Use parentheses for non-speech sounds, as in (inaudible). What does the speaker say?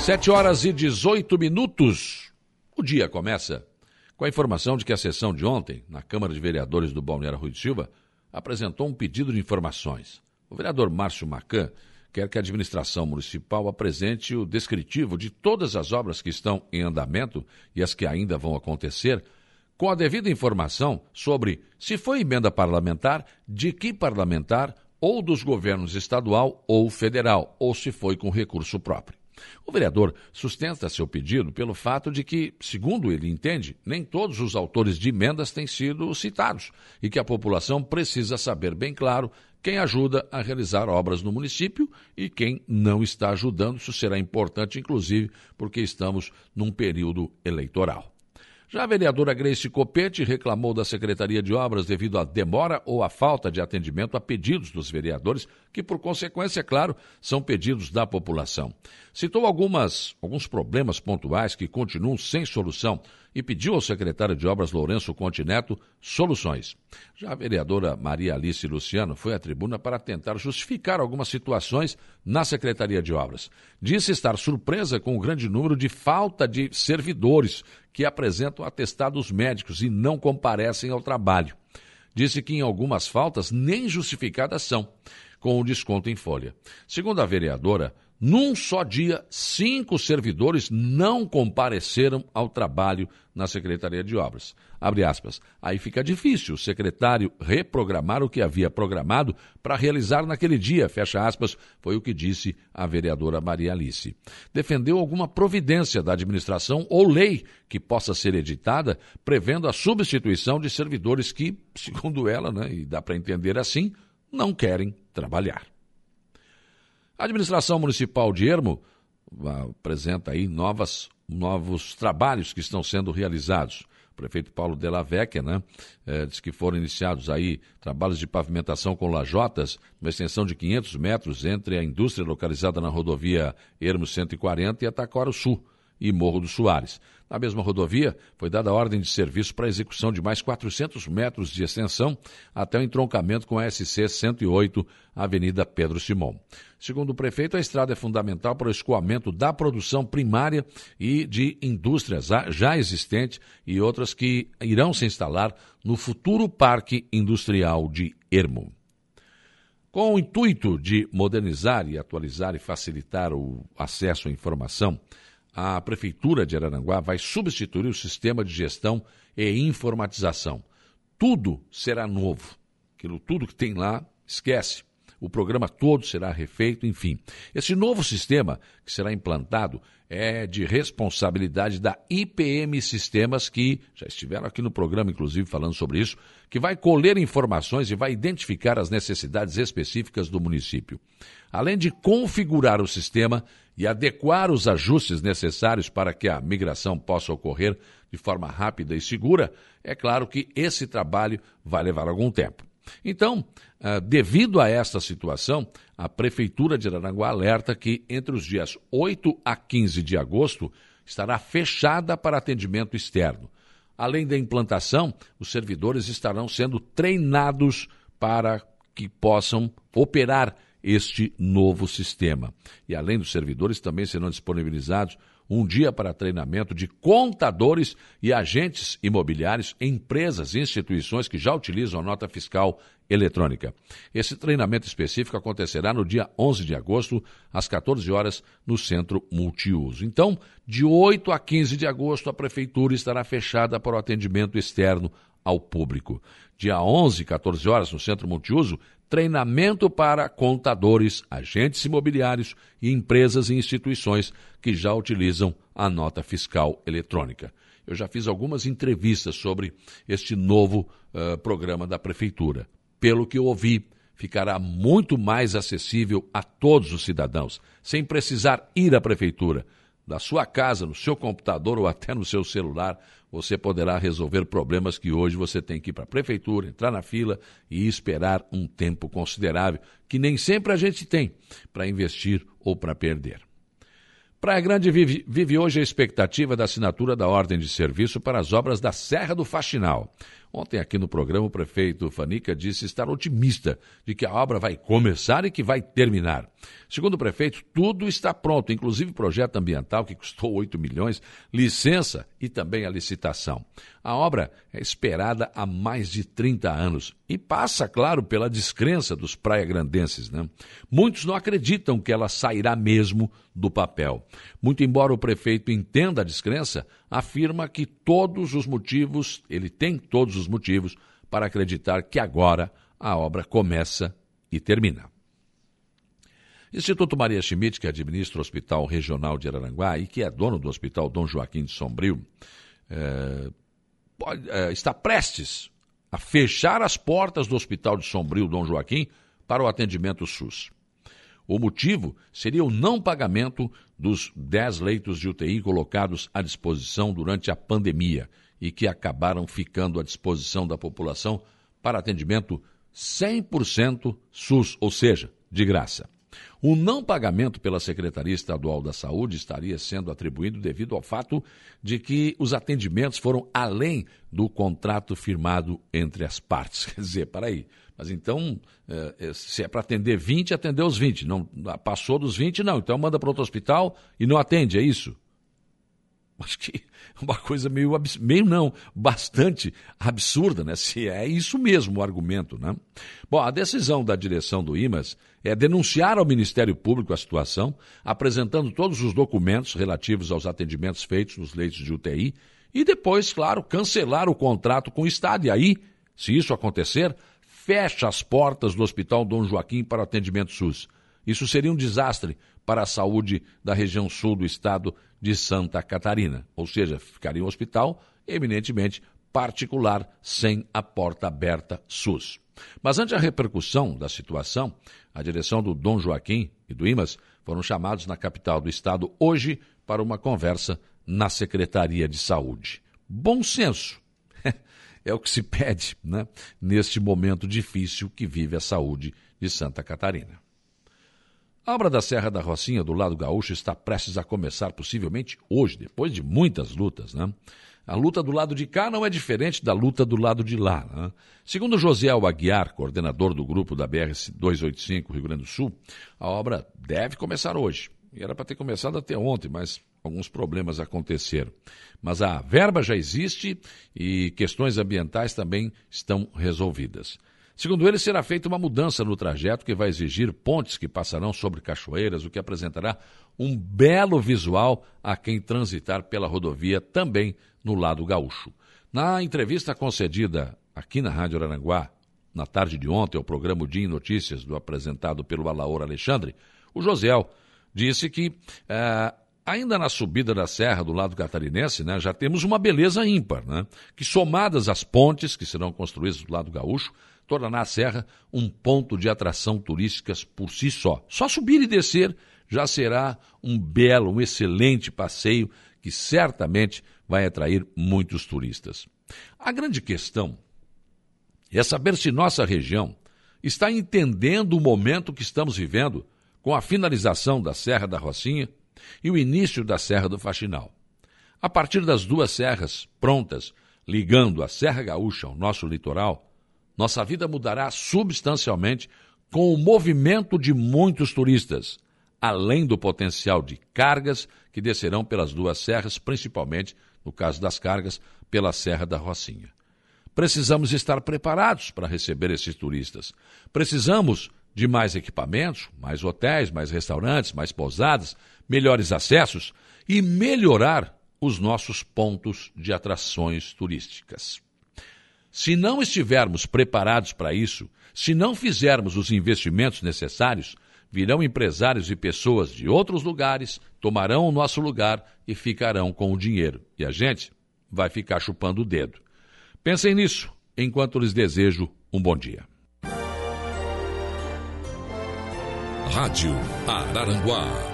Sete horas e 18 minutos. O dia começa com a informação de que a sessão de ontem, na Câmara de Vereadores do Balneário Rui de Silva, apresentou um pedido de informações. O vereador Márcio Macan quer que a administração municipal apresente o descritivo de todas as obras que estão em andamento e as que ainda vão acontecer, com a devida informação sobre se foi emenda parlamentar, de que parlamentar, ou dos governos estadual ou federal, ou se foi com recurso próprio. O vereador sustenta seu pedido pelo fato de que, segundo ele entende, nem todos os autores de emendas têm sido citados e que a população precisa saber bem claro quem ajuda a realizar obras no município e quem não está ajudando. Isso será importante, inclusive, porque estamos num período eleitoral. Já a vereadora Grace Copete reclamou da Secretaria de Obras devido à demora ou à falta de atendimento a pedidos dos vereadores, que, por consequência, é claro, são pedidos da população. Citou algumas, alguns problemas pontuais que continuam sem solução e pediu ao secretário de Obras Lourenço Contineto soluções. Já a vereadora Maria Alice Luciano foi à tribuna para tentar justificar algumas situações na Secretaria de Obras. Disse estar surpresa com o grande número de falta de servidores que apresentam atestados médicos e não comparecem ao trabalho. Disse que em algumas faltas nem justificadas são, com o desconto em folha. Segundo a vereadora, num só dia, cinco servidores não compareceram ao trabalho na Secretaria de Obras. Abre aspas. Aí fica difícil o secretário reprogramar o que havia programado para realizar naquele dia, fecha aspas, foi o que disse a vereadora Maria Alice. Defendeu alguma providência da administração ou lei que possa ser editada, prevendo a substituição de servidores que, (laughs) segundo ela, né, e dá para entender assim, não querem trabalhar. A administração municipal de Ermo apresenta aí novas, novos trabalhos que estão sendo realizados. O prefeito Paulo Della Vecchia, né, é, diz que foram iniciados aí trabalhos de pavimentação com lajotas, uma extensão de 500 metros entre a indústria localizada na rodovia Ermo 140 e a Taquara Sul e Morro dos Soares. Na mesma rodovia, foi dada ordem de serviço para execução de mais 400 metros de extensão até o entroncamento com a SC 108, Avenida Pedro Simão. Segundo o prefeito, a estrada é fundamental para o escoamento da produção primária e de indústrias já existentes e outras que irão se instalar no futuro Parque Industrial de Ermo. Com o intuito de modernizar e atualizar e facilitar o acesso à informação, a Prefeitura de Araranguá vai substituir o sistema de gestão e informatização. Tudo será novo. Aquilo tudo que tem lá, esquece. O programa todo será refeito, enfim. Esse novo sistema que será implantado é de responsabilidade da IPM Sistemas, que já estiveram aqui no programa, inclusive, falando sobre isso, que vai colher informações e vai identificar as necessidades específicas do município. Além de configurar o sistema e adequar os ajustes necessários para que a migração possa ocorrer de forma rápida e segura, é claro que esse trabalho vai levar algum tempo. Então, ah, devido a esta situação, a Prefeitura de Aranaguá alerta que entre os dias 8 a 15 de agosto estará fechada para atendimento externo. Além da implantação, os servidores estarão sendo treinados para que possam operar este novo sistema. E além dos servidores, também serão disponibilizados um dia para treinamento de contadores e agentes imobiliários, empresas e instituições que já utilizam a nota fiscal eletrônica. Esse treinamento específico acontecerá no dia 11 de agosto, às 14 horas, no Centro Multiuso. Então, de 8 a 15 de agosto, a Prefeitura estará fechada para o atendimento externo ao público. Dia 11, 14 horas, no Centro Multiuso, treinamento para contadores, agentes imobiliários e empresas e instituições que já utilizam a nota fiscal eletrônica. Eu já fiz algumas entrevistas sobre este novo uh, programa da Prefeitura. Pelo que eu ouvi, ficará muito mais acessível a todos os cidadãos, sem precisar ir à Prefeitura. Da sua casa, no seu computador ou até no seu celular, você poderá resolver problemas que hoje você tem que ir para a prefeitura, entrar na fila e esperar um tempo considerável, que nem sempre a gente tem para investir ou para perder. Praia Grande vive, vive, hoje a expectativa da assinatura da ordem de serviço para as obras da Serra do Faxinal. Ontem, aqui no programa, o prefeito Fanica disse estar otimista de que a obra vai começar e que vai terminar. Segundo o prefeito, tudo está pronto, inclusive o projeto ambiental, que custou 8 milhões, licença e também a licitação. A obra é esperada há mais de 30 anos e passa, claro, pela descrença dos praia-grandenses. Né? Muitos não acreditam que ela sairá mesmo do papel. Muito embora o prefeito entenda a descrença, afirma que todos os motivos, ele tem todos os motivos para acreditar que agora a obra começa e termina. Instituto Maria Schmidt, que administra o Hospital Regional de Araranguá e que é dono do Hospital Dom Joaquim de Sombrio, é, pode, é, está prestes a fechar as portas do Hospital de Sombrio Dom Joaquim para o atendimento SUS. O motivo seria o não pagamento dos 10 leitos de UTI colocados à disposição durante a pandemia e que acabaram ficando à disposição da população para atendimento 100% SUS, ou seja, de graça. O não pagamento pela Secretaria Estadual da Saúde estaria sendo atribuído devido ao fato de que os atendimentos foram além do contrato firmado entre as partes. (laughs) Quer dizer, para aí. Mas então, é, se é para atender 20, atendeu os 20. Não, passou dos 20, não. Então manda para outro hospital e não atende, é isso? (laughs) Acho que uma coisa meio, meio não, bastante absurda, né? Se é isso mesmo o argumento, né? Bom, a decisão da direção do IMAS é denunciar ao Ministério Público a situação, apresentando todos os documentos relativos aos atendimentos feitos nos leitos de UTI e depois, claro, cancelar o contrato com o Estado. E aí, se isso acontecer, fecha as portas do Hospital Dom Joaquim para atendimento SUS. Isso seria um desastre para a saúde da região sul do estado de Santa Catarina. Ou seja, ficaria um hospital eminentemente particular, sem a porta aberta SUS. Mas ante a repercussão da situação, a direção do Dom Joaquim e do IMAS foram chamados na capital do estado hoje para uma conversa na Secretaria de Saúde. Bom senso é o que se (laughs) pede né, neste momento difícil que vive a saúde de Santa Catarina. A obra da Serra da Rocinha, do lado gaúcho, está prestes a começar, possivelmente hoje, depois de muitas lutas. Né? A luta do lado de cá não é diferente da luta do lado de lá. Né? Segundo José Aguiar, coordenador do grupo da BR-285 Rio Grande do Sul, a obra deve começar hoje. E era para ter começado até ontem, mas alguns problemas aconteceram. Mas a verba já existe e questões ambientais também estão resolvidas. Segundo ele, será feita uma mudança no trajeto que vai exigir pontes que passarão sobre cachoeiras, o que apresentará um belo visual a quem transitar pela rodovia também no lado gaúcho. Na entrevista concedida aqui na Rádio Aranguá, na tarde de ontem, ao programa Dia em Notícias, do apresentado pelo Alaor Alexandre, o Josiel disse que eh, ainda na subida da serra do lado catarinense, né, já temos uma beleza ímpar, né, que somadas às pontes que serão construídas do lado gaúcho, tornará a serra um ponto de atração turísticas por si só. Só subir e descer já será um belo, um excelente passeio que certamente vai atrair muitos turistas. A grande questão é saber se nossa região está entendendo o momento que estamos vivendo com a finalização da Serra da Rocinha e o início da Serra do Faxinal. A partir das duas serras prontas, ligando a Serra Gaúcha ao nosso litoral, nossa vida mudará substancialmente com o movimento de muitos turistas, além do potencial de cargas que descerão pelas duas serras, principalmente, no caso das cargas, pela Serra da Rocinha. Precisamos estar preparados para receber esses turistas. Precisamos de mais equipamentos, mais hotéis, mais restaurantes, mais pousadas, melhores acessos e melhorar os nossos pontos de atrações turísticas. Se não estivermos preparados para isso, se não fizermos os investimentos necessários, virão empresários e pessoas de outros lugares, tomarão o nosso lugar e ficarão com o dinheiro. E a gente vai ficar chupando o dedo. Pensem nisso enquanto lhes desejo um bom dia. Rádio Araranguá